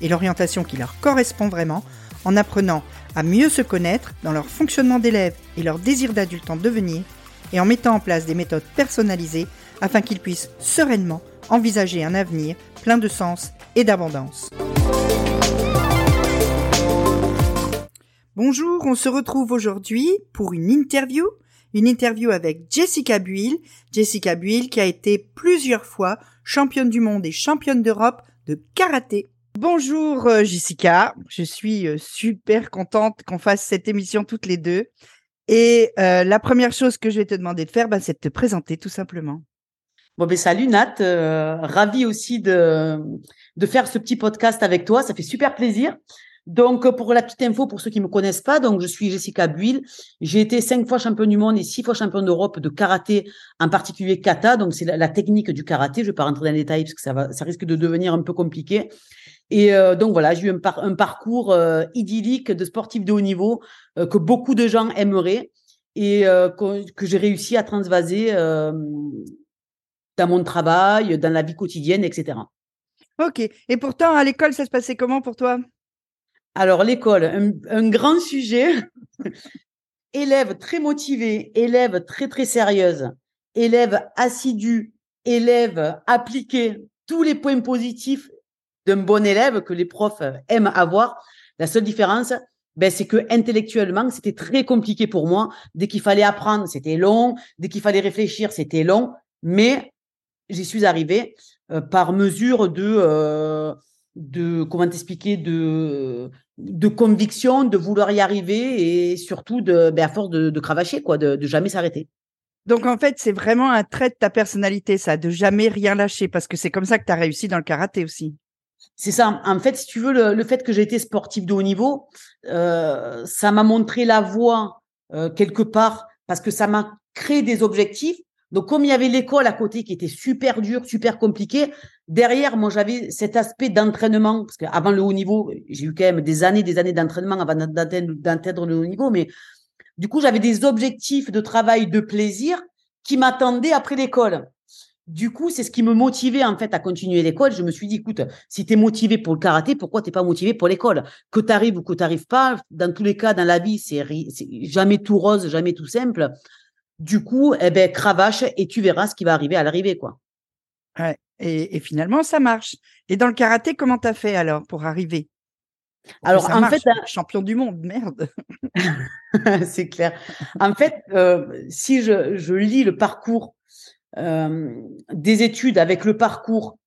et l'orientation qui leur correspond vraiment en apprenant à mieux se connaître dans leur fonctionnement d'élève et leur désir d'adulte en devenir et en mettant en place des méthodes personnalisées afin qu'ils puissent sereinement envisager un avenir plein de sens et d'abondance. Bonjour, on se retrouve aujourd'hui pour une interview, une interview avec Jessica Buil, Jessica Buil qui a été plusieurs fois championne du monde et championne d'Europe de karaté. Bonjour euh, Jessica, je suis euh, super contente qu'on fasse cette émission toutes les deux. Et euh, la première chose que je vais te demander de faire, bah, c'est de te présenter tout simplement. Bon ben salut Nat, euh, ravi aussi de de faire ce petit podcast avec toi, ça fait super plaisir. Donc pour la petite info pour ceux qui me connaissent pas, donc je suis Jessica Buil, j'ai été cinq fois championne du monde et six fois championne d'Europe de karaté, en particulier kata, donc c'est la, technique du karaté. Je vais pas rentrer dans les détails parce que ça va, ça risque de devenir un peu compliqué. Et euh, donc voilà, j'ai eu un, un parcours euh, idyllique de sportif de haut niveau euh, que beaucoup de gens aimeraient et que, que j'ai réussi à transvaser dans mon travail, dans la vie quotidienne, etc. Ok. Et pourtant, à l'école, ça se passait comment pour toi? Alors, l'école, un, un, grand sujet. élève très motivé, élève très, très sérieuse, élève assidu, élève appliqué, tous les points positifs d'un bon élève que les profs aiment avoir. La seule différence, ben, c'est que intellectuellement, c'était très compliqué pour moi. Dès qu'il fallait apprendre, c'était long. Dès qu'il fallait réfléchir, c'était long. Mais j'y suis arrivée euh, par mesure de, euh, de comment t'expliquer, de, de conviction, de vouloir y arriver et surtout de, ben, à force de, de cravacher, quoi, de, de jamais s'arrêter. Donc en fait, c'est vraiment un trait de ta personnalité, ça, de jamais rien lâcher, parce que c'est comme ça que tu as réussi dans le karaté aussi. C'est ça. En fait, si tu veux, le, fait que j'ai été sportif de haut niveau, euh, ça m'a montré la voie euh, quelque part parce que ça m'a créé des objectifs. Donc, comme il y avait l'école à côté qui était super dur, super compliqué, derrière, moi, j'avais cet aspect d'entraînement. Parce qu'avant le haut niveau, j'ai eu quand même des années, des années d'entraînement avant d'atteindre le haut niveau. Mais du coup, j'avais des objectifs de travail, de plaisir qui m'attendaient après l'école. Du coup, c'est ce qui me motivait en fait à continuer l'école. Je me suis dit, écoute, si tu es motivé pour le karaté, pourquoi t'es pas motivé pour l'école? Que tu arrives ou que tu n'arrives pas, dans tous les cas, dans la vie, c'est jamais tout rose, jamais tout simple. Du coup, eh ben, cravache et tu verras ce qui va arriver à l'arrivée, quoi. Ouais. Et, finalement, ça marche. Et dans le karaté, comment tu as fait alors pour arriver? Alors, en fait, champion du monde, merde. c'est clair. En fait, euh, si je, je lis le parcours des études avec le parcours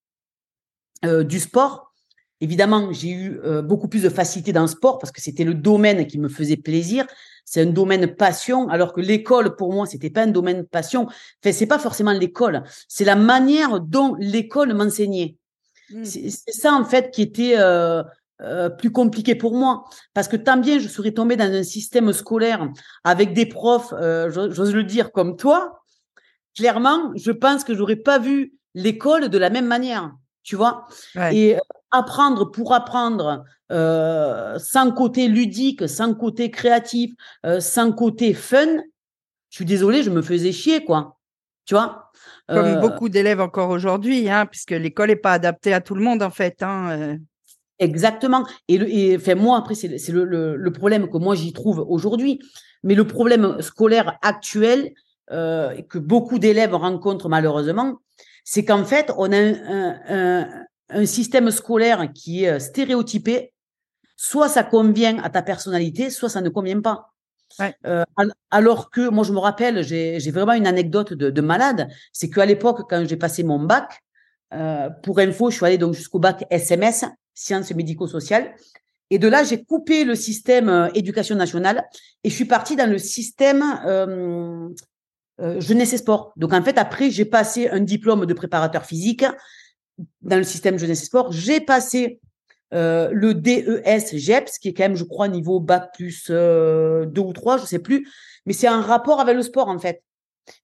euh, du sport. Évidemment, j'ai eu euh, beaucoup plus de facilité dans le sport parce que c'était le domaine qui me faisait plaisir. C'est un domaine passion, alors que l'école pour moi c'était pas un domaine passion. Enfin, c'est pas forcément l'école, c'est la manière dont l'école m'enseignait. Mmh. C'est ça en fait qui était euh, plus compliqué pour moi parce que tant bien je serais tombée dans un système scolaire avec des profs, j'ose le dire comme toi, clairement, je pense que j'aurais pas vu l'école de la même manière, tu vois? Et euh, apprendre pour apprendre, euh, sans côté ludique, sans côté créatif, euh, sans côté fun, je suis désolée, je me faisais chier, quoi. Tu vois? Comme beaucoup d'élèves encore aujourd'hui, hein, puisque l'école n'est pas adaptée à tout le monde, en fait. Hein, Exactement. Et, enfin, moi, après, c'est le, le, problème que moi j'y trouve aujourd'hui. Mais le problème scolaire actuel, euh, que beaucoup d'élèves rencontrent malheureusement, c'est qu'en fait, on a un, un, un, système scolaire qui est stéréotypé. Soit ça convient à ta personnalité, soit ça ne convient pas. Ouais. Euh, alors que moi, je me rappelle, j'ai vraiment une anecdote de, de malade. C'est qu'à l'époque, quand j'ai passé mon bac, euh, pour info, je suis allée donc jusqu'au bac SMS, sciences médico-sociales. Et de là, j'ai coupé le système euh, éducation nationale et je suis partie dans le système euh, euh, jeunesse et sport. Donc en fait, après, j'ai passé un diplôme de préparateur physique dans le système jeunesse et sport. J'ai passé euh, le DES GEPS, qui est quand même, je crois, niveau bac plus euh, deux ou trois, je sais plus. Mais c'est un rapport avec le sport, en fait.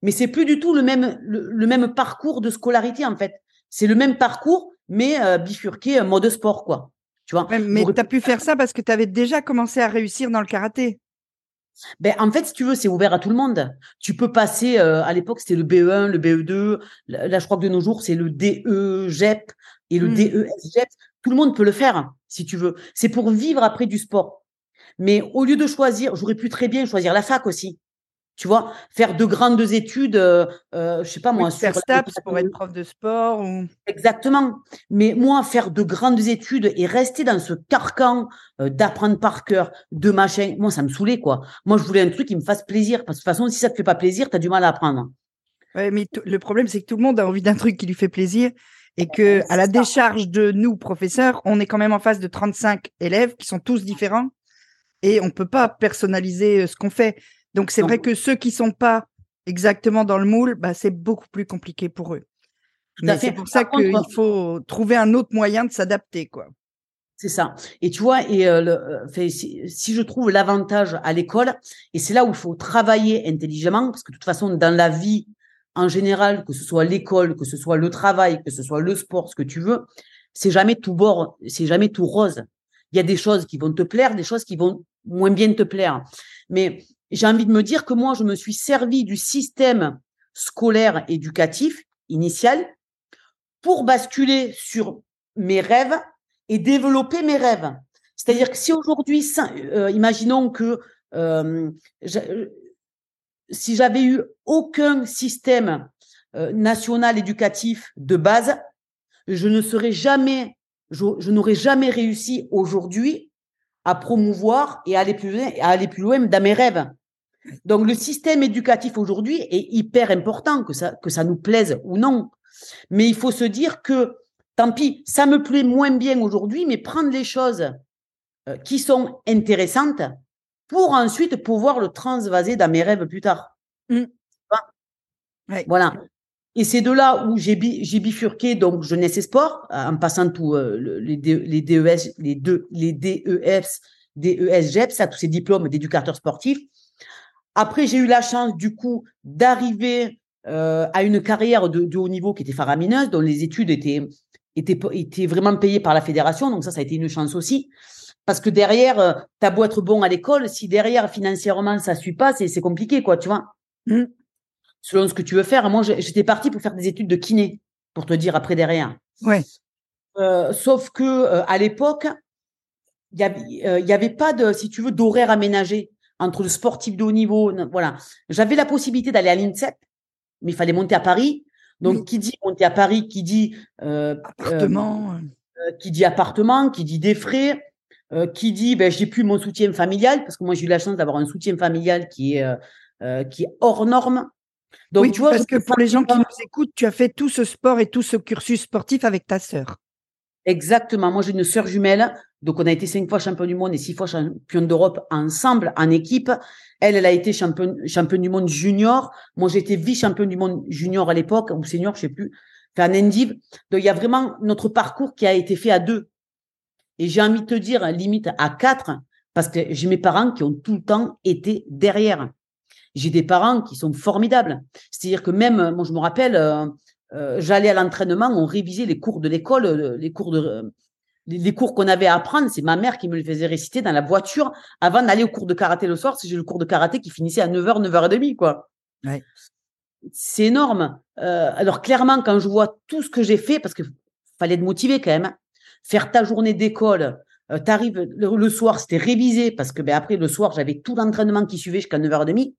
Mais c'est plus du tout le même, le, même parcours de scolarité, en fait. C'est le même parcours, mais euh, bifurqué mode sport, quoi. Tu vois? Mais tu as pu faire ça parce que tu avais déjà commencé à réussir dans le karaté. Ben, en fait, si tu veux, c'est ouvert à tout le monde. Tu peux passer, à l'époque, c'était le BE1, le BE2. Là, je crois que de nos jours, c'est le DE, GEP et le mmh. Tout le monde peut le faire, si tu veux. C'est pour vivre après du sport. Mais au lieu de choisir, j'aurais pu très bien choisir la fac aussi. Tu vois, faire de grandes études, euh, euh je sais pas moi. faire STAPS pour être prof de sport. Ou... Exactement. Mais moi, faire de grandes études et rester dans ce carcan euh, d'apprendre par cœur, de machin, moi, ça me saoulait, quoi. Moi, je voulais un truc qui me fasse plaisir. Parce que de toute façon, si ça te fait pas plaisir, tu as du mal à apprendre. Ouais, mais le problème, c'est que tout le monde a envie d'un truc qui lui fait plaisir et que à la décharge de nous professeurs, on est quand même en face de 35 élèves qui sont tous différents et on peut pas personnaliser euh, ce qu'on fait. Donc c'est vrai que ceux qui sont pas exactement dans le moule, bah, c'est beaucoup plus compliqué pour eux. C'est pour ça qu'il faut trouver un autre moyen de s'adapter, quoi. C'est ça. Et tu vois, et euh, euh, si, si, je trouve l'avantage à l'école, et c'est là où il faut travailler intelligemment, parce que de toute façon, dans la vie, en général, que ce soit l'école, que ce soit le travail, que ce soit le sport, ce que tu veux, c'est jamais tout bord, c'est jamais tout rose. Il y a des choses qui vont te plaire, des choses qui vont moins bien te plaire. Mais j'ai envie de me dire que moi, je me suis servi du système scolaire éducatif initial pour basculer sur mes rêves et développer mes rêves. C'est-à-dire que si aujourd'hui, euh, imaginons que euh, si j'avais eu aucun système euh, national éducatif de base, je ne serais jamais, je, n'aurais jamais réussi aujourd'hui à promouvoir et à aller plus loin, à aller plus loin dans mes rêves. Donc le système éducatif aujourd'hui est hyper important, que ça, que ça nous plaise ou non. Mais il faut se dire que, tant pis, ça me plaît moins bien aujourd'hui, mais prendre les choses euh, qui sont intéressantes pour ensuite pouvoir le transvaser dans mes rêves plus tard. Mmh. Voilà. Et c'est de là où j'ai bifurqué donc jeunesse et sport en passant tous euh, les, les DES, les deux, les DEFs, DES, GEPS, tous ces diplômes d'éducateur sportif. Après, j'ai eu la chance du coup d'arriver euh, à une carrière de, de, haut niveau qui était faramineuse, dont les études étaient, étaient, étaient vraiment payées par la fédération. Donc ça, ça a été une chance aussi. Parce que derrière, euh, t'as beau être bon à l'école, si derrière financièrement ça suit pas, c'est compliqué, quoi, tu vois. Mmh. Selon ce que tu veux faire. Moi, j'étais partie pour faire des études de kiné, pour te dire après derrière. Ouais. Euh, sauf que euh, à l'époque, il y avait, y avait pas de, si tu veux, d'horaire aménagé entre le sportif de haut niveau. Voilà. J'avais la possibilité d'aller à l'INSEP, mais il fallait monter à Paris. Donc, qui dit monter à Paris, qui dit appartement, qui dit appartement, qui dit des frais. Euh, qui dit ben j'ai plus mon soutien familial parce que moi j'ai eu la chance d'avoir un soutien familial qui est euh, euh, qui est hors norme. Donc tu vois parce que pour les gens qui nous écoutent, tu as fait tout ce sport et tout ce cursus sportif avec ta sœur. Exactement. Moi j'ai une sœur jumelle, donc on a été cinq fois champion du monde et six fois champion d'Europe ensemble en équipe. Elle, elle a été championne champion du monde junior. Moi j'ai été vice champion du monde junior à l'époque ou senior, je sais plus. Enfin, en Endive. Donc il y a vraiment notre parcours qui a été fait à deux. Et j'ai envie de te dire, limite à quatre, parce que j'ai mes parents qui ont tout le temps été derrière. J'ai des parents qui sont formidables. C'est-à-dire que même, moi, je me rappelle, euh, euh, j'allais à l'entraînement, on révisait les cours de l'école, euh, les cours de, les cours qu'on avait à apprendre. C'est ma mère qui me les faisait réciter dans la voiture avant d'aller au cours de karaté le soir. C'est j'ai le cours de karaté qui finissait à 9h, 9h30, quoi. Ouais. C'est énorme. alors, clairement, quand je vois tout ce que j'ai fait, parce qu'il fallait être motivé quand même, hein, faire ta journée d'école, euh, tu arrives le, soir, c'était révisé parce que ben, après le soir, j'avais tout l'entraînement qui suivait jusqu'à 9h30.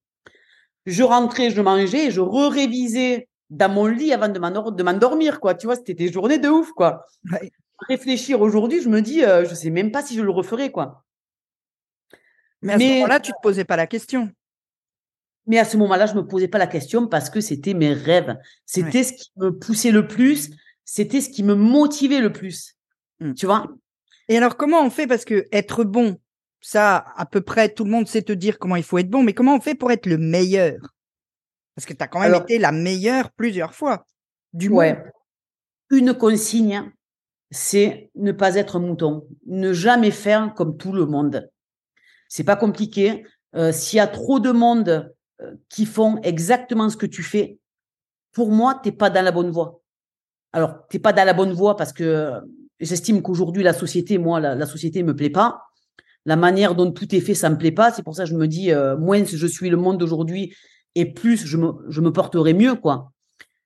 Je rentrais, je mangeais, je re-révisais dans mon lit avant de m'endormir, quoi. Tu vois, c'était des journées de ouf, quoi. Réfléchir aujourd'hui, je me dis, euh, je sais même pas si je le referais, quoi. Mais à ce moment-là, tu te posais pas la question. Mais à ce moment-là, je me posais pas la question parce que c'était mes rêves. C'était ce qui me poussait le plus. C'était ce qui me motivait le plus. Mmh. Tu vois? Et alors, comment on fait? Parce que être bon, ça, à peu près, tout le monde sait te dire comment il faut être bon, mais comment on fait pour être le meilleur? Parce que tu as quand même été la meilleure plusieurs fois. Du ouais. Une consigne, c'est ne pas être mouton, ne jamais faire comme tout le monde. C'est pas compliqué. Euh, s'il y a trop de monde euh, qui font exactement ce que tu fais, pour moi, tu n'es pas dans la bonne voie. Alors, tu n'es pas dans la bonne voie parce que j'estime qu'aujourd'hui, la société, moi, la, société ne me plaît pas. La manière dont tout est fait, ça me plaît pas. C'est pour ça que je me dis, euh, moins je suis le monde d'aujourd'hui et plus je me, je porterai mieux, quoi.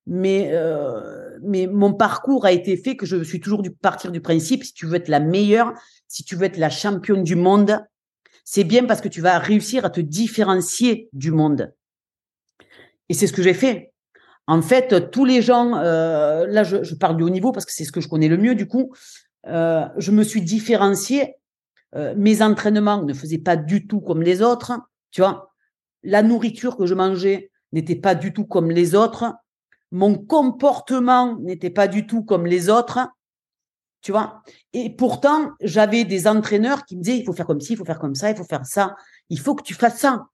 Mais, euh, mais mon parcours a été fait que je suis toujours du partir du principe, si tu veux être la meilleure, si tu veux être la championne du monde, c'est bien parce que tu vas réussir à te différencier du monde. Et c'est ce que j'ai fait. En fait, tous les gens, euh, là je, parle du haut niveau parce que c'est ce que je connais le mieux du coup, euh, je me suis différencié. Euh, mes entraînements ne faisaient pas du tout comme les autres, tu vois. La nourriture que je mangeais n'était pas du tout comme les autres. Mon comportement n'était pas du tout comme les autres. Tu vois? Et pourtant, j'avais des entraîneurs qui me disaient il faut faire comme ci, il faut faire comme ça, il faut faire ça. Il faut que tu fasses ça.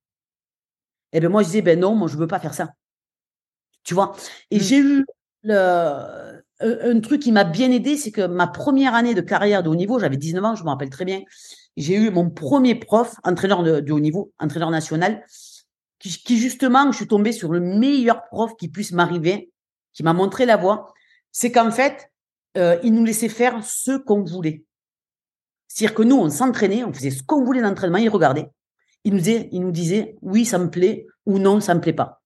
Et eh bien moi, je disais ben non, moi, je ne veux pas faire ça. Tu vois? Et mmh. j'ai eu le, un truc qui m'a bien aidé, c'est que ma première année de carrière de haut niveau, j'avais 19 ans, je me rappelle très bien, j'ai eu mon premier prof, entraîneur de, haut niveau, entraîneur national, qui, qui, justement, je suis tombée sur le meilleur prof qui puisse m'arriver, qui m'a montré la voie. C'est qu'en fait, euh, il nous laissait faire ce qu'on voulait. C'est-à-dire que nous, on s'entraînait, on faisait ce qu'on voulait d'entraînement, il regardait. Il nous, disait, il nous disait oui, ça me plaît ou non, ça me plaît pas.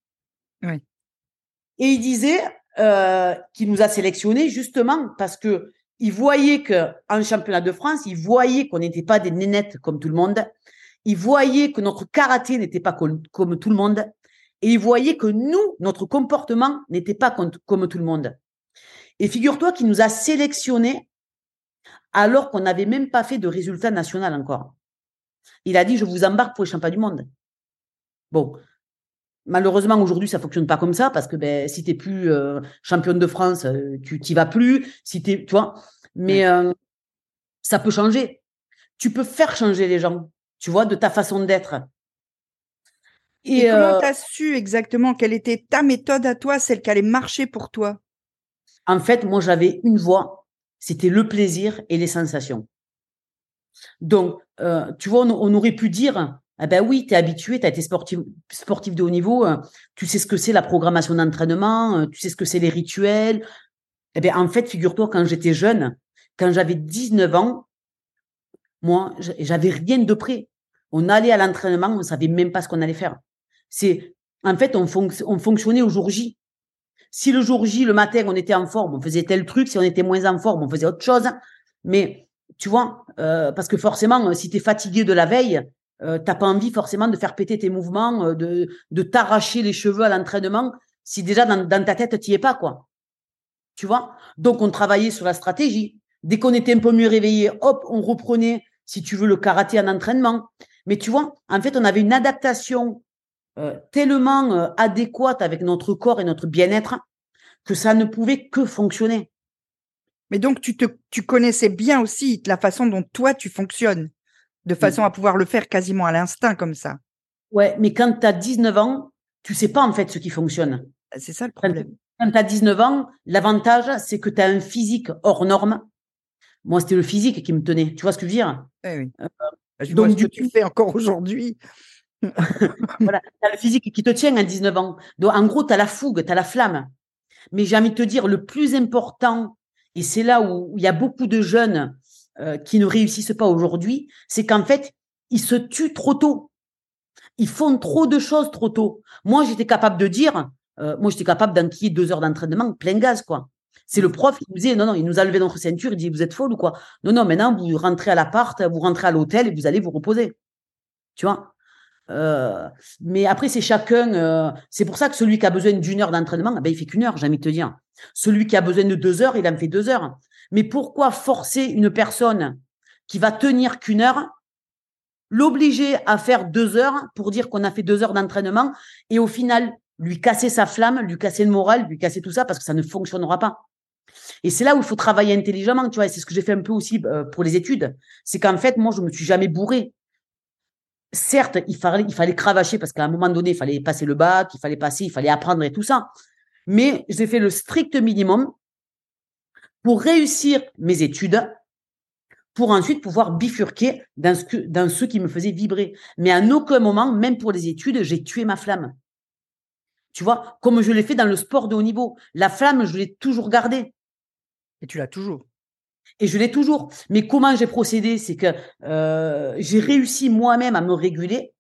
Oui. Et il disait euh, qu'il nous a sélectionnés justement parce que il voyait que en championnat de France, il voyait qu'on n'était pas des nénettes comme tout le monde. Il voyait que notre karaté n'était pas comme, tout le monde. Et il voyait que nous, notre comportement n'était pas comme, comme tout le monde. Et figure-toi qu'il nous a sélectionnés alors qu'on n'avait même pas fait de résultat national encore. Il a dit, je vous embarque pour les championnats du monde. Bon, malheureusement, aujourd'hui, ça fonctionne pas comme ça parce que ben, si tu n'es plus euh, championne de France, euh, tu t'y vas plus. Si tu vois, mais euh, ça peut changer. Tu peux faire changer les gens, tu vois, de ta façon d'être. Et, Et comment tu as su exactement quelle était ta méthode à toi, celle qui allait marcher pour toi? En fait, moi, j'avais une voix, c'était le plaisir et les sensations. Donc, tu vois, on, aurait pu dire, ah ben oui, tu es habitué, tu as été sportif, sportif de haut niveau, euh, tu sais ce que c'est la programmation d'entraînement, euh, tu sais ce que c'est les rituels. Eh bien, en fait, figure-toi, quand j'étais jeune, quand j'avais 19 ans, moi, j'avais rien de près. On allait à l'entraînement, on savait même pas ce qu'on allait faire. C'est, en fait, on, on fonctionnait au jour J. Si le jour J, le matin, on était en forme, on faisait tel truc. Si on était moins en forme, on faisait autre chose. Mais tu vois, euh, parce que forcément, si tu es fatigué de la veille, euh, t'as pas envie forcément de faire péter tes mouvements, euh, de, de t'arracher les cheveux à l'entraînement, si déjà dans, ta tête, tu es pas, quoi. Tu vois? Donc, on travaillait sur la stratégie. Dès qu'on était un peu mieux réveillé, hop, on reprenait, si tu veux, le karaté en entraînement. Mais tu vois, en fait, on avait une adaptation euh, tellement euh, adéquate avec notre corps et notre bien-être que ça ne pouvait que fonctionner. Mais donc, tu, te, tu connaissais bien aussi la façon dont toi, tu fonctionnes, de façon à pouvoir le faire quasiment à l'instinct comme ça. Ouais, mais quand tu as 19 ans, tu sais pas en fait ce qui fonctionne. C'est ça le problème. Quand tu as 19 ans, l'avantage, c'est que tu as un physique hors norme. Moi, c'était le physique qui me tenait. Tu vois ce que je veux dire? Eh oui. Euh, je donc, vois ce que tu fais encore aujourd'hui. voilà, tu as le physique qui te tient à 19 ans. Donc, en gros, tu as la fougue, tu as la flamme. Mais j'ai envie de te dire, le plus important, et c'est là où il y a beaucoup de jeunes euh, qui ne réussissent pas aujourd'hui, c'est qu'en fait, ils se tuent trop tôt. Ils font trop de choses trop tôt. Moi, j'étais capable de dire, euh, moi, j'étais capable d'enquiller deux heures d'entraînement plein gaz, quoi. C'est le prof qui nous disait, non, non, il nous a levé notre ceinture, il dit, vous êtes folle ou quoi? Non, non, maintenant, vous rentrez à l'appart, vous rentrez à l'hôtel et vous allez vous reposer. Tu vois? Euh, mais après, c'est chacun. Euh, c'est pour ça que celui qui a besoin d'une heure d'entraînement, ben, il fait qu'une heure, j'ai envie de te dire. Celui qui a besoin de deux heures, il en fait deux heures. Mais pourquoi forcer une personne qui va tenir qu'une heure, l'obliger à faire deux heures pour dire qu'on a fait deux heures d'entraînement et au final, lui casser sa flamme, lui casser le moral, lui casser tout ça parce que ça ne fonctionnera pas? Et c'est là où il faut travailler intelligemment, tu vois. C'est ce que j'ai fait un peu aussi euh, pour les études. C'est qu'en fait, moi, je me suis jamais bourré certes, il fallait, il fallait cravacher parce qu'à un moment donné, il fallait passer le bac, il fallait passer, il fallait apprendre et tout ça. Mais j'ai fait le strict minimum pour réussir mes études, pour ensuite pouvoir bifurquer dans ce, que, dans ce qui me faisait vibrer. Mais à aucun moment, même pour les études, j'ai tué ma flamme. Tu vois, comme je l'ai fait dans le sport de haut niveau. La flamme, je l'ai toujours gardée. Et tu l'as toujours. Et je l'ai toujours. Mais comment j'ai procédé C'est que euh, j'ai réussi moi-même à me réguler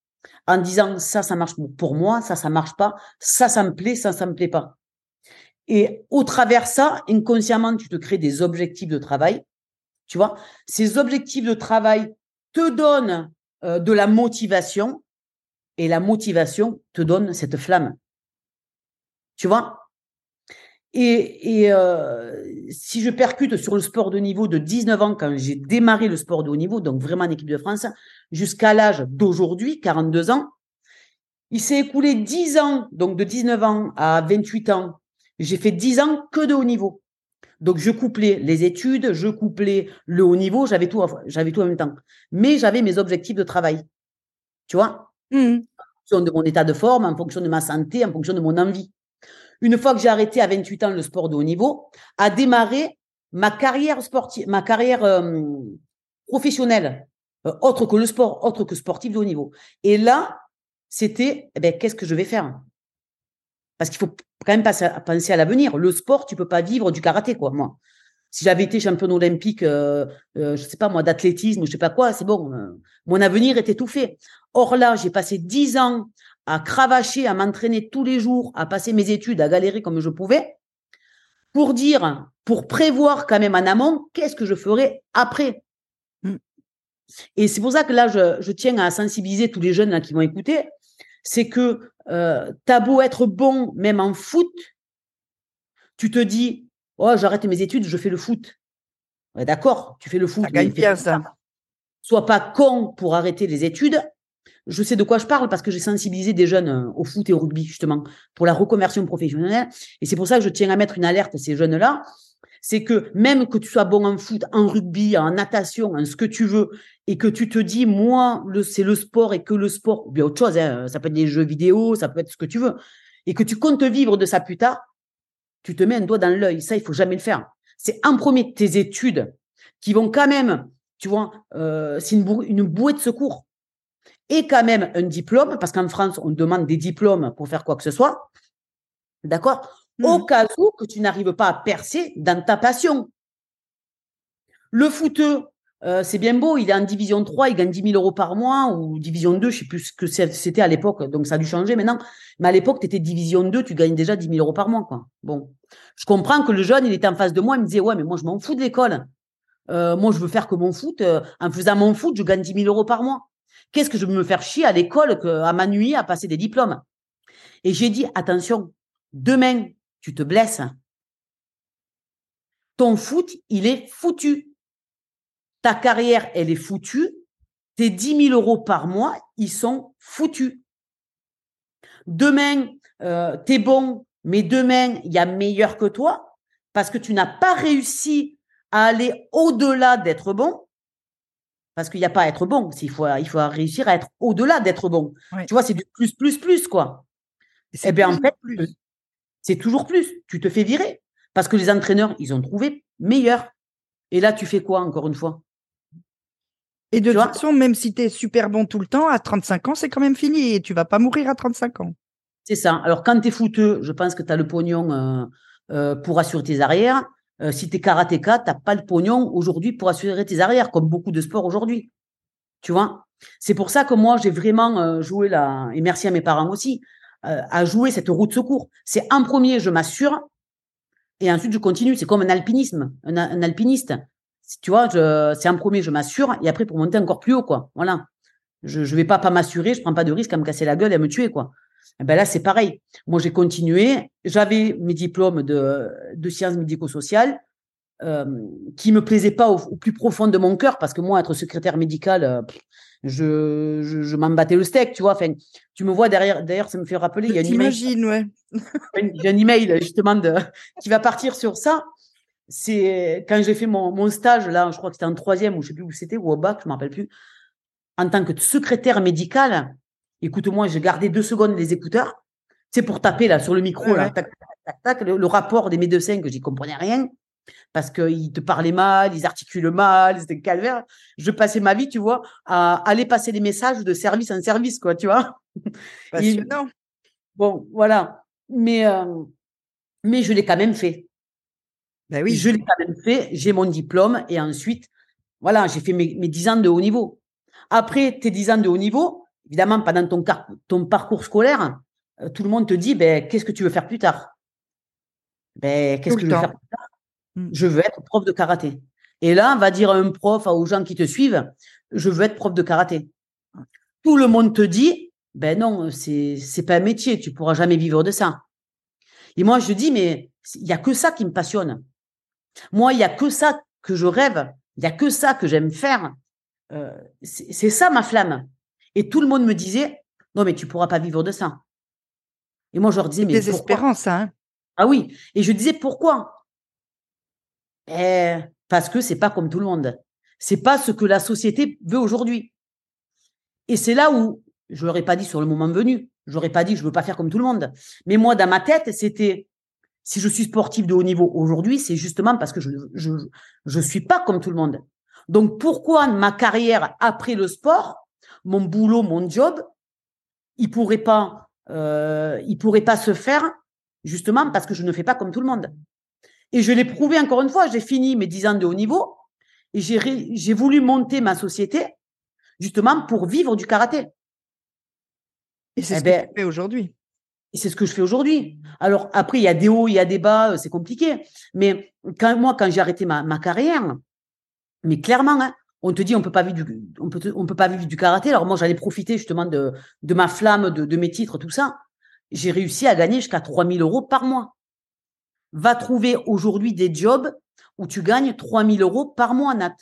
en disant ça, ça marche pour moi, ça, ça marche pas, ça, ça me plaît, ça, ça me plaît pas. Et au travers ça, inconsciemment, tu te crées des objectifs de travail. Tu vois, ces objectifs de travail te donnent euh, de la motivation et la motivation te donne cette flamme. Tu vois? Et, et euh, si je percute sur le sport de niveau de 19 ans, quand j'ai démarré le sport de haut niveau, donc vraiment en équipe de France, jusqu'à l'âge d'aujourd'hui, 42 ans, il s'est écoulé 10 ans, donc de 19 ans à 28 ans, j'ai fait 10 ans que de haut niveau. Donc je couplais les études, je couplais le haut niveau, j'avais tout, j'avais tout en même temps. Mais j'avais mes objectifs de travail. Tu vois? Mmh. En fonction de mon état de forme, en fonction de ma santé, en fonction de mon envie une fois que j'ai arrêté à 28 ans le sport de haut niveau, a démarré ma carrière sportive, ma carrière euh, professionnelle, euh, autre que le sport, autre que sportif de haut niveau. Et là, c'était, eh ben, qu'est-ce que je vais faire? Parce qu'il faut quand même penser à l'avenir. Le sport, tu peux pas vivre du karaté, quoi, moi. Si j'avais été championne olympique, euh, euh, je sais pas moi, d'athlétisme, je sais pas quoi, c'est bon. mon avenir tout fait. Or là, j'ai passé dix ans à cravacher, à m'entraîner tous les jours, à passer mes études, à galérer comme je pouvais, pour dire, pour prévoir quand même en amont, qu'est-ce que je ferai après. Et c'est pour ça que là, je, tiens à sensibiliser tous les jeunes qui vont écouter, c'est que euh, t'as beau être bon, même en foot, tu te dis, oh, j'arrête mes études, je fais le foot. D'accord, tu fais le foot. Ça gagne bien ça. Sois pas con pour arrêter les études je sais de quoi je parle parce que j'ai sensibilisé des jeunes euh, au foot et au rugby, justement, pour la reconversion professionnelle. Et c'est pour ça que je tiens à mettre une alerte à ces jeunes-là. C'est que même que tu sois bon en foot, en rugby, en natation, en ce que tu veux, et que tu te dis, moi, c'est le sport et que le sport, ou bien autre chose, hein, ça peut être des jeux vidéo, ça peut être ce que tu veux, et que tu comptes vivre de ça plus tard, tu te mets un doigt dans l'œil. Ça, il faut jamais le faire. C'est en premier tes études qui vont quand même, tu vois, euh, c'est une, une bouée de secours et quand même un diplôme, parce qu'en France, on demande des diplômes pour faire quoi que ce soit. D'accord? Au mmh. cas où que tu n'arrives pas à percer dans ta passion. Le footeux, euh, c'est bien beau, il est en division 3, il gagne 10 000 euros par mois, ou division 2, je ne sais plus ce que c'était à l'époque, donc ça a dû changer maintenant. Mais à l'époque, tu étais division 2, tu gagnes déjà 10 000 euros par mois. Quoi. Bon, je comprends que le jeune, il était en face de moi, il me disait, ouais, mais moi, je m'en fous de l'école. Euh, moi, je veux faire que mon foot. Euh, en faisant mon foot, je gagne 10 000 euros par mois. Qu'est-ce que je veux me faire chier à l'école à ma nuit à passer des diplômes? Et j'ai dit, attention, demain, tu te blesses. Ton foot, il est foutu. Ta carrière, elle est foutue. Tes 10 000 euros par mois, ils sont foutus. Demain, euh, tu es bon, mais demain, il y a meilleur que toi parce que tu n'as pas réussi à aller au-delà d'être bon. Parce qu'il n'y a pas à être bon. Il faut, il faut réussir à être au-delà d'être bon. Tu vois, c'est du plus, plus, plus, quoi. Et eh bien, en fait, c'est toujours plus. Tu te fais virer. Parce que les entraîneurs, ils ont trouvé meilleur. Et là, tu fais quoi, encore une fois? Et de toute façon, même si tu es super bon tout le temps, à 35 ans, c'est quand même fini. Et tu vas pas mourir à 35 ans. C'est ça. Alors, quand tu es fouteux, je pense que tu as le pognon euh, euh, pour assurer tes arrières. Euh, si tu es karatéka, tu n'as pas le pognon aujourd'hui pour assurer tes arrières, comme beaucoup de sports aujourd'hui. Tu vois? C'est pour ça que moi, j'ai vraiment joué là, et merci à mes parents aussi, à jouer cette route secours. C'est en premier, je m'assure, et ensuite je continue. C'est comme un alpinisme, un, alpiniste. Tu vois, c'est en premier, je m'assure, et après pour monter encore plus haut, quoi. Voilà. Je ne vais pas pas m'assurer, je prends pas de risque à me casser la gueule et à me tuer, quoi. Eh ben là, c'est pareil. Moi, j'ai continué. J'avais mes diplômes de, de sciences médico-sociales euh, qui me plaisaient pas au, plus profond de mon cœur parce que moi, être secrétaire médical, euh, je, je, m'en battais le steak, tu vois. Enfin, tu me vois derrière. D'ailleurs, ça me fait rappeler. Il y a une email, ouais. J'ai un email justement de, qui va partir sur ça. C'est quand j'ai fait mon, mon, stage là, je crois que c'était en troisième ou je sais plus où c'était ou au bac, je me rappelle plus. En tant que secrétaire médical, Écoute-moi, j'ai gardé deux secondes les écouteurs. C'est pour taper là sur le micro, là, tac, tac, tac, le, rapport des médecins que j'y comprenais rien. Parce qu'ils te parlaient mal, ils articulaient mal, c'était calvaire. Je passais ma vie, tu vois, à aller passer des messages de service en service, quoi, tu vois. Passionnant. bon, voilà. Mais, euh, mais je l'ai quand même fait. Ben oui. Je l'ai quand même fait. J'ai mon diplôme et ensuite, voilà, j'ai fait mes, mes 10 ans de haut niveau. Après tes 10 ans de haut niveau, évidemment, pendant ton, ton parcours scolaire, euh, tout le monde te dit, ben, qu'est-ce que tu veux faire plus tard? Ben, Qu'est-ce que je veux faire plus tard? Je veux être prof de karaté. Et là, on va dire à un prof, aux gens qui te suivent, je veux être prof de karaté. Tout le monde te dit, ben non, c'est c'est pas un métier, tu pourras jamais vivre de ça. Et moi, je dis, mais il y a que ça qui me passionne. Moi, il y a que ça que je rêve. Il y a que ça que j'aime faire. Euh, c'est ça ma flamme. Et tout le monde me disait, non, mais tu pourras pas vivre de ça. Et moi, je leur disais, mais. Désespérant, ça. Hein ah oui. Et je disais, pourquoi? Eh, Parce que c'est pas comme tout le monde. C'est pas ce que la société veut aujourd'hui. Et c'est là où, je l'aurais pas dit sur le moment venu, je n'aurais pas dit, je veux pas faire comme tout le monde. Mais moi, dans ma tête, c'était, si je suis sportif de haut niveau aujourd'hui, c'est justement parce que je, je, je suis pas comme tout le monde. Donc, pourquoi ma carrière après le sport, mon boulot, mon job, il pourrait pas euh, il pourrait pas se faire justement parce que je ne fais pas comme tout le monde? Et je l'ai prouvé encore une fois, j'ai fini mes 10 ans de haut niveau et j'ai voulu monter ma société justement pour vivre du karaté. Et c'est eh ce que ben tu fais aujourd'hui. Et c'est ce que je fais aujourd'hui. Alors après, il y a des hauts, il y a des bas, c'est compliqué. Mais quand moi, quand j'ai arrêté ma, ma, carrière, mais clairement, hein, on te dit on peut pas vivre du, on peut, on peut pas vivre du karaté. Alors moi, j'allais profiter justement de, de ma flamme, de, de mes titres, tout ça. J'ai réussi à gagner jusqu'à 3000 euros par mois. Va trouver aujourd'hui des jobs où tu gagnes 3000 euros par mois, Nat.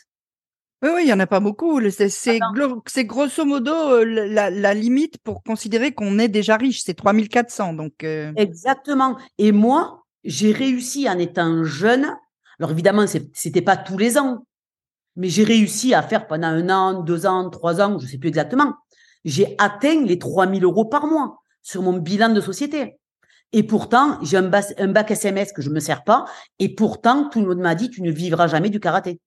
Oui, oui, il n'y en a pas beaucoup. C'est grosso modo euh, la, la, limite pour considérer qu'on est déjà riche. C'est 3400. Donc, euh. Exactement. Et moi, j'ai réussi en étant jeune. Alors évidemment, c'était pas tous les ans mais j'ai réussi à faire pendant un an, deux ans, trois ans, je ne sais plus exactement. J'ai atteint les 3000 euros par mois sur mon bilan de société. Et pourtant, j'ai un, un, bac SMS que je ne me sers pas. Et pourtant, tout le monde m'a dit, tu ne vivras jamais du karaté.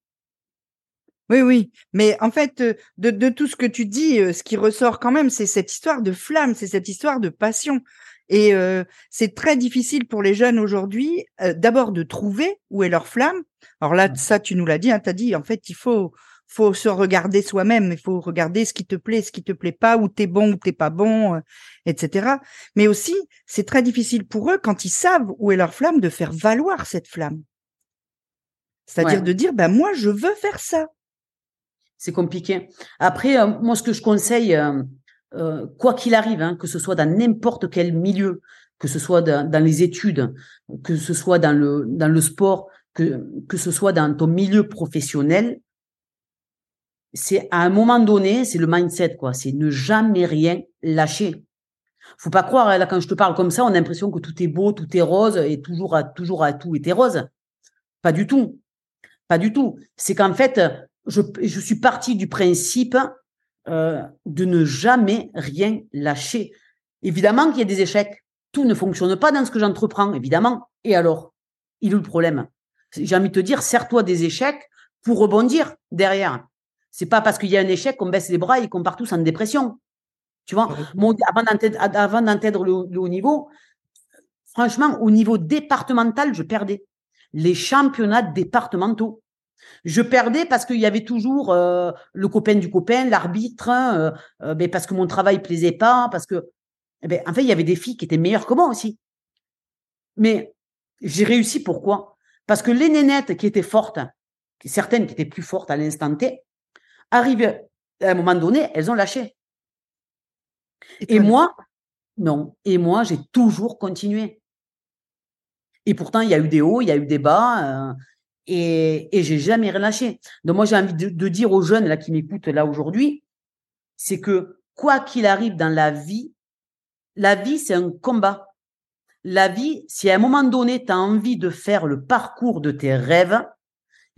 Oui, oui. Mais en fait, euh, de, de tout ce que tu dis, euh, ce qui ressort quand même, c'est cette histoire de flamme, c'est cette histoire de passion. Et euh, c'est très difficile pour les jeunes aujourd'hui, d'abord de trouver où est leur flamme. Alors là, ça, tu nous l'as dit, hein, tu as dit, en fait, il faut, faut se regarder soi-même, il faut regarder ce qui te plaît, ce qui te plaît pas, où t'es bon, où t'es pas bon, etc. Mais aussi, c'est très difficile pour eux, quand ils savent où est leur flamme, de faire valoir cette flamme. C'est-à-dire de dire, ben moi, je veux faire ça. C'est compliqué. Après, moi, ce que je conseille, euh, quoi qu'il arrive, hein, que ce soit dans n'importe quel milieu, que ce soit dans, les études, que ce soit dans le, dans le sport, que, que ce soit dans ton milieu professionnel, c'est à un moment donné, c'est le mindset, quoi. C'est ne jamais rien lâcher. Faut pas croire, là, quand je te parle comme ça, on a l'impression que tout est beau, tout est rose et toujours à, toujours à tout était rose. Pas du tout. Pas du tout. C'est qu'en fait, je, je suis partie du principe euh, de ne jamais rien lâcher. Évidemment qu'il y a des échecs. Tout ne fonctionne pas dans ce que j'entreprends, évidemment. Et alors, il est le problème? J'ai envie de te dire, serre-toi des échecs pour rebondir derrière. C'est pas parce qu'il y a un échec qu'on baisse les bras et qu'on part tous en dépression. Tu vois, avant d'entendre le, le haut niveau, franchement, au niveau départemental, je perdais. Les championnats départementaux. Je perdais parce qu'il y avait toujours euh, le copain du copain, l'arbitre, euh, euh, ben parce que mon travail plaisait pas, parce que, eh ben, en fait, il y avait des filles qui étaient meilleures que moi aussi. Mais j'ai réussi pourquoi? Parce que les nénettes qui étaient fortes, certaines qui étaient plus fortes à l'instant T, arrivaient à un moment donné, elles ont lâché. Et, moi, non. Et moi, j'ai toujours continué. Et pourtant, il y a eu des hauts, il y a eu des bas et, et j'ai jamais relâché. Donc moi j'ai envie de, dire aux jeunes là qui m'écoutent là aujourd'hui, c'est que quoi qu'il arrive dans la vie, la vie c'est un combat. La vie, si à un moment donné tu as envie de faire le parcours de tes rêves,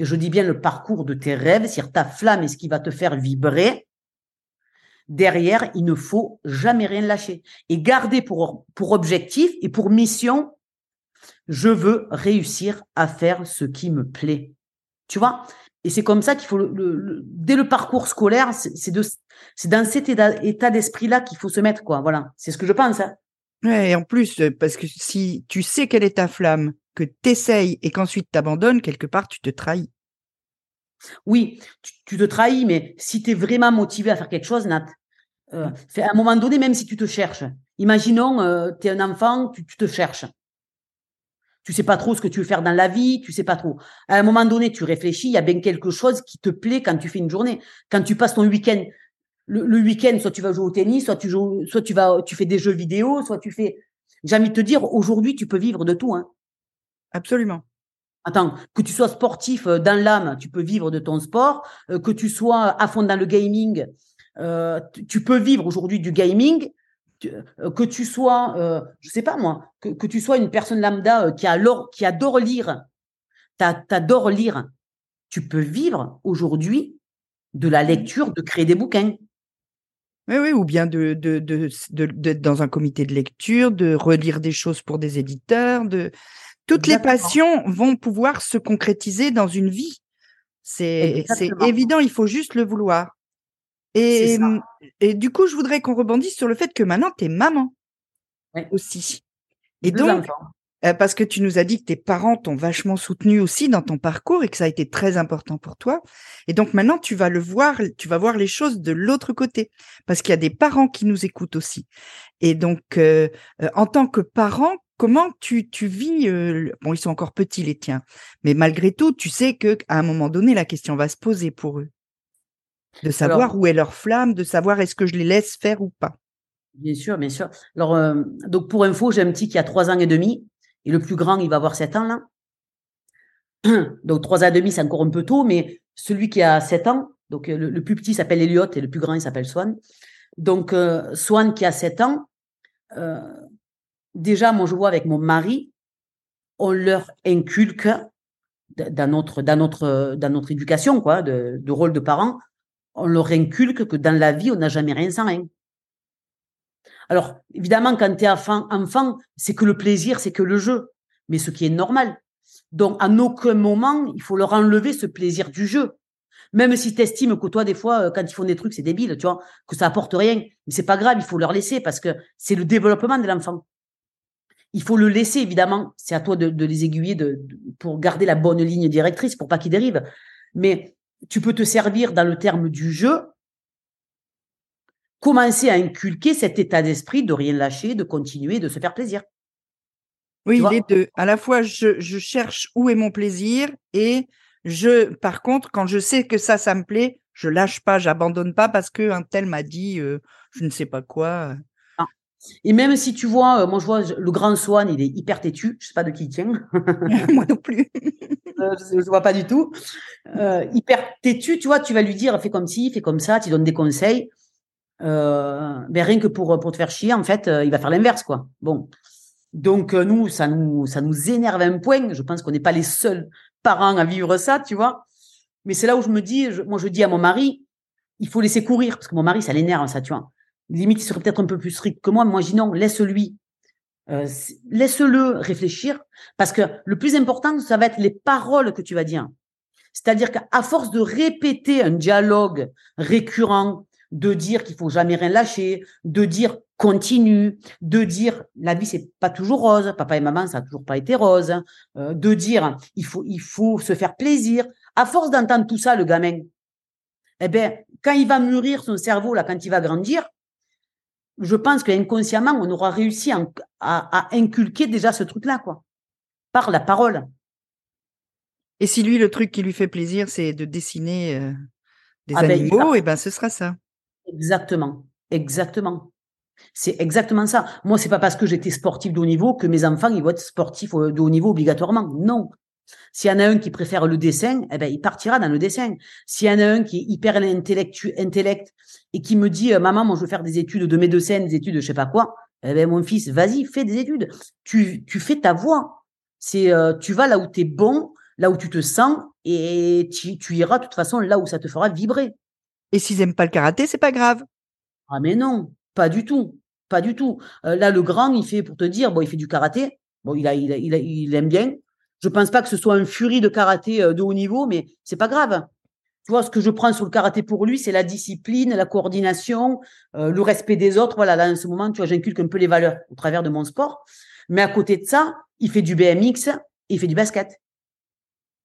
et je dis bien le parcours de tes rêves, c'est-à-dire ta flamme est ce qui va te faire vibrer, derrière, il ne faut jamais rien lâcher. Et garder pour, objectif et pour mission Je veux réussir à faire ce qui me plaît. Tu vois? Et c'est comme ça qu'il faut, dès le parcours scolaire, c'est dans cet état, d'esprit-là qu'il faut se mettre. Voilà, c'est ce que je pense. Hein. Et en plus, euh, parce que si tu sais quelle est ta flamme, que tu essayes et qu'ensuite tu abandonnes, quelque part, tu te trahis. Oui, tu, te trahis, mais si tu es vraiment motivé à faire quelque chose, Nat, euh, mmh. à un moment donné, même si tu te cherches, imaginons, euh, tu es un enfant, tu, te cherches. Tu sais pas trop ce que tu veux faire dans la vie, tu sais pas trop. À un moment donné, tu réfléchis, il y a bien quelque chose qui te plaît quand tu fais une journée. Quand tu passes ton week-end, le, week-end, soit tu vas jouer au tennis, soit tu joues, soit tu vas, tu fais des jeux vidéo, soit tu fais. J'ai envie de te dire, aujourd'hui, tu peux vivre de tout. Hein. Absolument. Attends, que tu sois sportif euh, dans l'âme, tu peux vivre de ton sport. Euh, que tu sois à fond dans le gaming, euh, tu peux vivre aujourd'hui du gaming. Que tu sois, je sais pas moi, que, tu sois une personne lambda qui, adore, qui adore lire, t'adores lire, tu peux vivre aujourd'hui de la lecture, de créer des bouquins. Oui, oui, ou bien de, de, d'être dans un comité de lecture, de relire des choses pour des éditeurs, de toutes les passions vont pouvoir se concrétiser dans une vie. C'est évident, il faut juste le vouloir. Et, et du coup, je voudrais qu'on rebondisse sur le fait que maintenant, tu es maman aussi. Et donc, euh, parce que tu nous as dit que tes parents t'ont vachement soutenu aussi dans ton parcours et que ça a été très important pour toi. Et donc maintenant, tu vas le voir, tu vas voir les choses de l'autre côté, parce qu'il y a des parents qui nous écoutent aussi. Et donc, euh, euh, en tant que parent, comment tu, tu vis Bon, ils sont encore petits les tiens, mais malgré tout, tu sais que à un moment donné, la question va se poser pour eux, de savoir où est leur flamme, de savoir est-ce que je les laisse faire ou pas. Bien sûr, bien sûr. Alors, donc pour info, j'ai un petit qui a trois ans et demi, et le plus grand, il va avoir sept ans là. Donc trois ans et demi, c'est encore un peu tôt, mais celui qui a sept ans, donc le, plus petit s'appelle Elliot et le plus grand, il s'appelle Swan. Donc Swan qui a sept ans, déjà, moi, je vois avec mon mari, on leur inculque dans notre, éducation, quoi, de, rôle de parent, on leur inculque que dans la vie, on n'a jamais rien sans rien. Alors, évidemment, quand tu es enfant, c'est que le plaisir, c'est que le jeu, mais ce qui est normal. Donc, à aucun moment, il faut leur enlever ce plaisir du jeu. Même si tu estimes que toi, des fois, euh, quand ils font des trucs, c'est débile, tu vois, que ça apporte rien. Mais c'est pas grave, il faut leur laisser parce que c'est le développement de l'enfant. Il faut le laisser, évidemment. C'est à toi de, les aiguiller pour garder la bonne ligne directrice, pour pas qu'ils dérivent. Mais tu peux te servir dans le terme du jeu, commencer à inculquer cet état d'esprit de rien lâcher, de continuer, de se faire plaisir. Oui, les deux. À la fois, je, cherche où est mon plaisir et je, par contre, quand je sais que ça, ça me plaît, je lâche pas, j'abandonne pas parce que un tel m'a dit, euh, je ne sais pas quoi. Et même si tu vois, euh, moi je vois le grand Swan, il est hyper têtu. Je sais pas de qui il tient. moi non plus. Euh, je, ne vois pas du tout. Hyper têtu, tu vois, tu vas lui dire fais comme ci, fais comme ça, tu donnes des conseils. Mais ben, rien que pour pour te faire chier, en fait, il va faire l'inverse, quoi. Bon. Donc nous, ça nous ça nous énerve un point. Je pense qu'on n'est pas les seuls parents à vivre ça, tu vois. Mais c'est là où je me dis, moi je dis à mon mari, il faut laisser courir parce que mon mari ça l'énerve ça, tu vois limite, il serait peut-être un peu plus strict que moi. Moi, je dis non, laisse-lui. Euh, laisse-le réfléchir, parce que le plus important, ça va être les paroles que tu vas dire. C'est-à-dire qu'à force de répéter un dialogue récurrent, de dire qu'il faut jamais rien lâcher, de dire continue, de dire la vie c'est pas toujours rose, papa et maman ça a toujours pas été rose, euh, de dire il faut il faut se faire plaisir. À force d'entendre tout ça, le gamin, eh ben quand il va mûrir son cerveau là, quand il va grandir, je pense qu'inconsciemment, on aura réussi à, inculquer déjà ce truc-là, quoi, par la parole. Et si lui, le truc qui lui fait plaisir, c'est de dessiner euh, des ah ben, animaux, et eh ben ce sera ça. Exactement, exactement. C'est exactement ça. Moi, c'est pas parce que j'étais sportif de haut niveau que mes enfants ils vont être sportifs de haut niveau obligatoirement. Non, s'il y en a un qui préfère le dessin, eh ben, il partira dans le dessin. S'il y en a un qui est hyper intellect et qui me dit, euh, maman, moi, je veux faire des études de médecin, des études de je sais pas quoi, eh ben, mon fils, vas-y, fais des études. Tu, tu fais ta voix. C'est, euh, tu vas là où tu es bon, là où tu te sens et tu, tu, iras de toute façon là où ça te fera vibrer. Et s'ils n'aiment pas le karaté, c'est pas grave. Ah, mais non, pas du tout. Pas du tout. Euh, là, le grand, il fait, pour te dire, bon, il fait du karaté. Bon, il, a, il, a, il, aime bien. Je pense pas que ce soit un furie de karaté euh, de haut niveau, mais c'est pas grave. Tu vois, ce que je prends sur le karaté pour lui, c'est la discipline, la coordination, euh, le respect des autres. Voilà, là, en ce moment, tu vois, j'inculque un peu les valeurs au travers de mon sport. Mais à côté de ça, il fait du BMX et il fait du basket.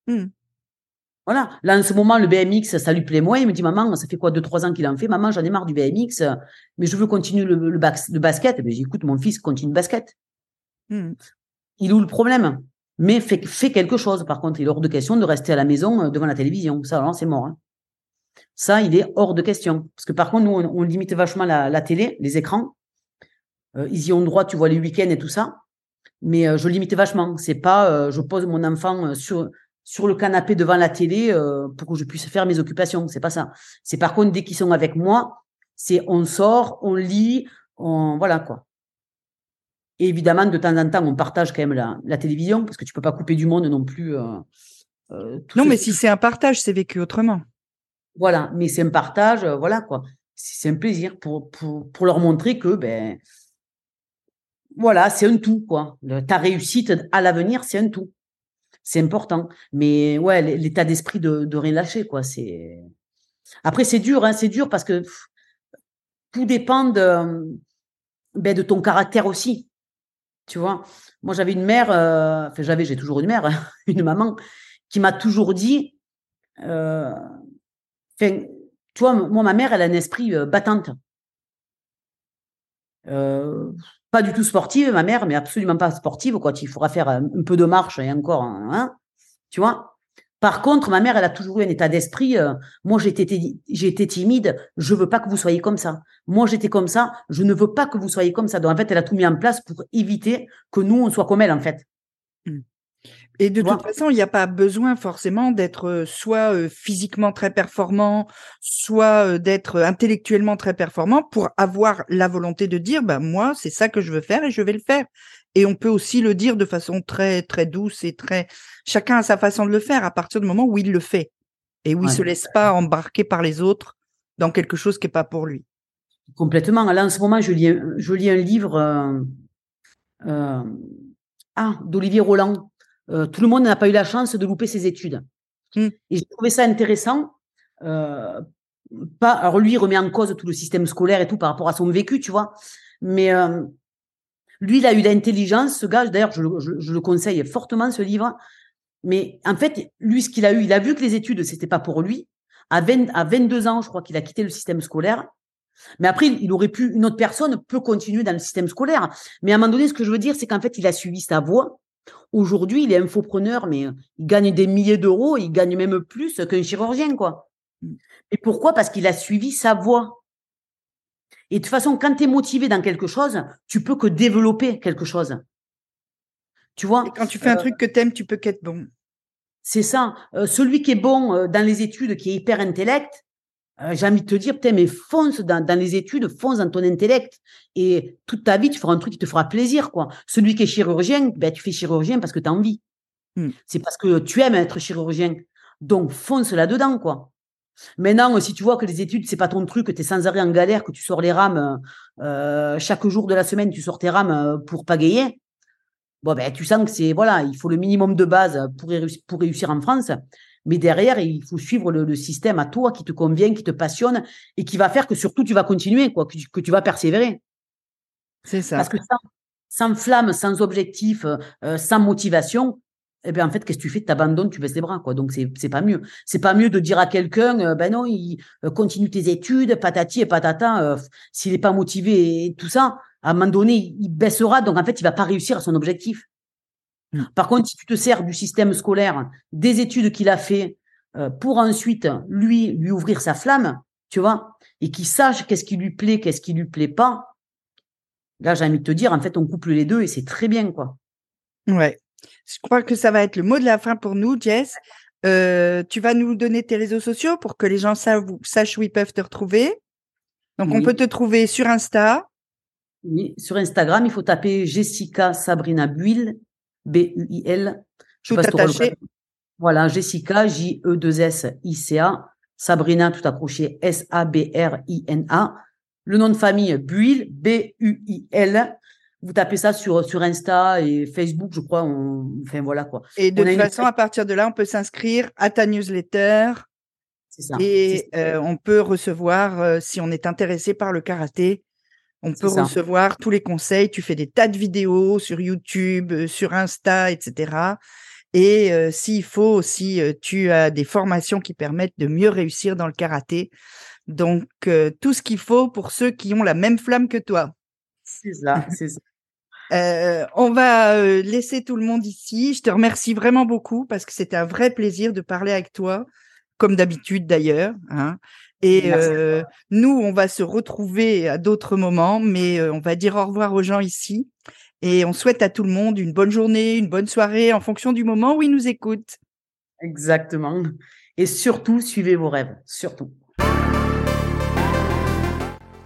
Hmm. Voilà. Là, en ce moment, le BMX, ça lui plaît moins. Il me dit, maman, ça fait quoi, deux, trois ans qu'il en fait? Maman, j'en ai marre du BMX, mais je veux continuer le, le, basket. Mais j'écoute, mon fils continue le basket. Hmm. Il où le problème? Mais fait, fait quelque chose. Par contre, il est hors de question de rester à la maison euh, devant la télévision. Ça, alors, c'est mort. Hein. Ça, il est hors de question. Parce que par contre, nous, on, limite vachement la, télé, les écrans. Euh, ils y ont droit, tu vois, les week-ends et tout ça. Mais euh, je limite vachement. C'est pas, je pose mon enfant sur sur le canapé devant la télé euh, pour que je puisse faire mes occupations. C'est pas ça. C'est par contre dès qu'ils sont avec moi, c'est on sort, on lit, on voilà quoi. Et évidemment, de temps en temps, on partage quand même la, la télévision parce que tu peux pas couper du monde non plus. Euh, euh, non, mais si c'est un partage, c'est vécu autrement. Voilà, mais c'est un partage, voilà quoi. C'est un plaisir pour, pour, pour leur montrer que ben voilà, c'est un tout quoi. Ta réussite à l'avenir, c'est un tout c'est important. Mais ouais, l'état d'esprit de, de, rien lâcher, quoi. C'est après c'est dur, hein, c'est dur parce que tout dépend de, ben, de ton caractère aussi. Tu vois, moi j'avais une mère, euh, j'ai toujours une mère, une maman qui m'a toujours dit, euh, moi ma mère, elle a un esprit euh, battante. Euh, pas du tout sportive, ma mère, mais absolument pas sportive. Quoi. Il faudra faire un, peu de marche et encore, hein, tu vois. Par contre, ma mère, elle a toujours eu un état d'esprit. Euh, moi, j'étais, j'étais timide. Je veux pas que vous soyez comme ça. Moi, j'étais comme ça. Je ne veux pas que vous soyez comme ça. Donc, en fait, elle a tout mis en place pour éviter que nous, on soit comme elle, en fait. Mmh. Et de toute façon, il n'y a pas besoin forcément d'être soit physiquement très performant, soit d'être intellectuellement très performant pour avoir la volonté de dire, bah, moi, c'est ça que je veux faire et je vais le faire. Et on peut aussi le dire de façon très, très douce et très, chacun a sa façon de le faire à partir du moment où il le fait et où il se laisse pas embarquer par les autres dans quelque chose qui n'est pas pour lui. Complètement. Là, en ce moment, je lis, je lis un livre, euh, ah, d'Olivier Roland euh, tout le monde n'a pas eu la chance de louper ses études. Hmm. Et j'ai trouvé ça intéressant. Euh, pas, alors lui, il remet en cause tout le système scolaire et tout par rapport à son vécu, tu vois. Mais euh, lui, il a eu l'intelligence, ce gars, d'ailleurs, je, le conseille fortement, ce livre. Mais en fait, lui, ce qu'il a eu, il a vu que les études, c'était pas pour lui. À, 20, à 22 ans, je crois qu'il a quitté le système scolaire. Mais après, il aurait pu, une autre personne peut continuer dans le système scolaire. Mais à un moment donné, ce que je veux dire, c'est qu'en fait, il a suivi sa voie. Aujourd'hui, il est infopreneur, mais il gagne des milliers d'euros, il gagne même plus qu'un chirurgien, quoi. Mmh. Et pourquoi? Parce qu'il a suivi sa voie. Et de toute façon, quand tu es motivé dans quelque chose, tu peux que développer quelque chose. Tu vois? Quand tu fais un euh truc que tu aimes, tu peux qu'être bon. C'est ça. Euh, celui qui est bon euh, dans les études, qui est hyper intellect, euh, j'ai envie de te dire, putain, mais fonce dans, dans, les études, fonce dans ton intellect. Et toute ta vie, tu feras un truc qui te fera plaisir, quoi. Celui qui est chirurgien, ben, tu fais chirurgien parce que tu as envie. Hmm. C'est parce que tu aimes être chirurgien. Donc, fonce là-dedans, quoi. Maintenant, si tu vois que les études, c'est pas ton truc, que tu es sans arrêt en galère, que tu sors les rames, euh, chaque jour de la semaine, tu sors tes rames euh, pour pagayer, bon, ben, tu sens que c'est, voilà, il faut le minimum de base pour, pour réussir en France. Mais derrière, il faut suivre le, système à toi qui te convient, qui te passionne et qui va faire que surtout tu vas continuer, quoi, que, tu, vas persévérer. C'est ça. Parce que sans, flamme, sans objectif, euh, sans motivation, eh bien, en fait, qu'est-ce que tu fais? Tu abandonnes, tu baisses les bras, quoi. Donc, c'est, c'est pas mieux. C'est pas mieux de dire à quelqu'un, euh, ben non, il euh, continue tes études, patati et patata. s'il n'est pas motivé et tout ça, à un moment donné, il baissera. Donc, en fait, il va pas réussir à son objectif. Par contre, si tu te sers du système scolaire, des études qu'il a fait, euh, pour ensuite lui lui ouvrir sa flamme, tu vois, et qu'il sache qu'est-ce qui lui plaît, qu'est-ce qui lui plaît pas. Là, j'ai envie de te dire, en fait, on couple les deux et c'est très bien, quoi. Ouais. Je crois que ça va être le mot de la fin pour nous, Jess. Euh, tu vas nous donner tes réseaux sociaux pour que les gens sachent où ils peuvent te retrouver. Donc, on peut te trouver sur Insta. Oui, sur Instagram, il faut taper Jessica Sabrina Buil, B-U-I-L. Tout attaché. Voilà, Jessica, J-E-2-S-I-C-A. Sabrina, tout accroché, S-A-B-R-I-N-A. Le nom de famille, Buil, B-U-I-L. vous tapez ça sur, sur Insta et Facebook, je crois. On, enfin, voilà quoi. Et de toute façon, à partir de là, on peut s'inscrire à ta newsletter. Ça, et euh, on peut recevoir, euh, si on est intéressé par le karaté, on peut recevoir tous les conseils. Tu fais des tas de vidéos sur YouTube, euh, sur Insta, etc. Et s'il faut aussi, tu as des formations qui permettent de mieux réussir dans le karaté. Donc, tout ce qu'il faut pour ceux qui ont la même flamme que toi. C'est ça, c'est ça. Euh, on va euh, laisser tout le monde ici. Je te remercie vraiment beaucoup parce que c'était un vrai plaisir de parler avec toi, comme d'habitude d'ailleurs. Hein. Et euh, nous, on va se retrouver à d'autres moments, mais on va dire au revoir aux gens ici. Et on souhaite à tout le monde une bonne journée, une bonne soirée en fonction du moment où ils nous écoutent. Exactement. Et surtout, suivez vos rêves, surtout.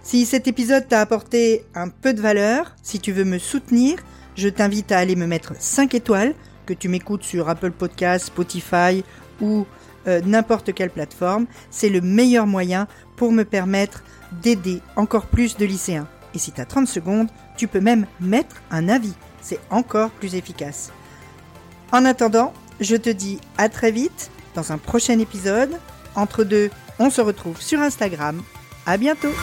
Si cet épisode t'a apporté un peu de valeur, si tu veux me soutenir, je t'invite à aller me mettre 5 étoiles, que tu m'écoutes sur Apple Podcasts, Spotify ou euh, n'importe quelle plateforme. C'est le meilleur moyen pour me permettre d'aider encore plus de lycéens. Et si tu as 30 secondes, tu peux même mettre un avis. C'est encore plus efficace. En attendant, je te dis à très vite dans un prochain épisode. Entre deux, on se retrouve sur Instagram. À bientôt!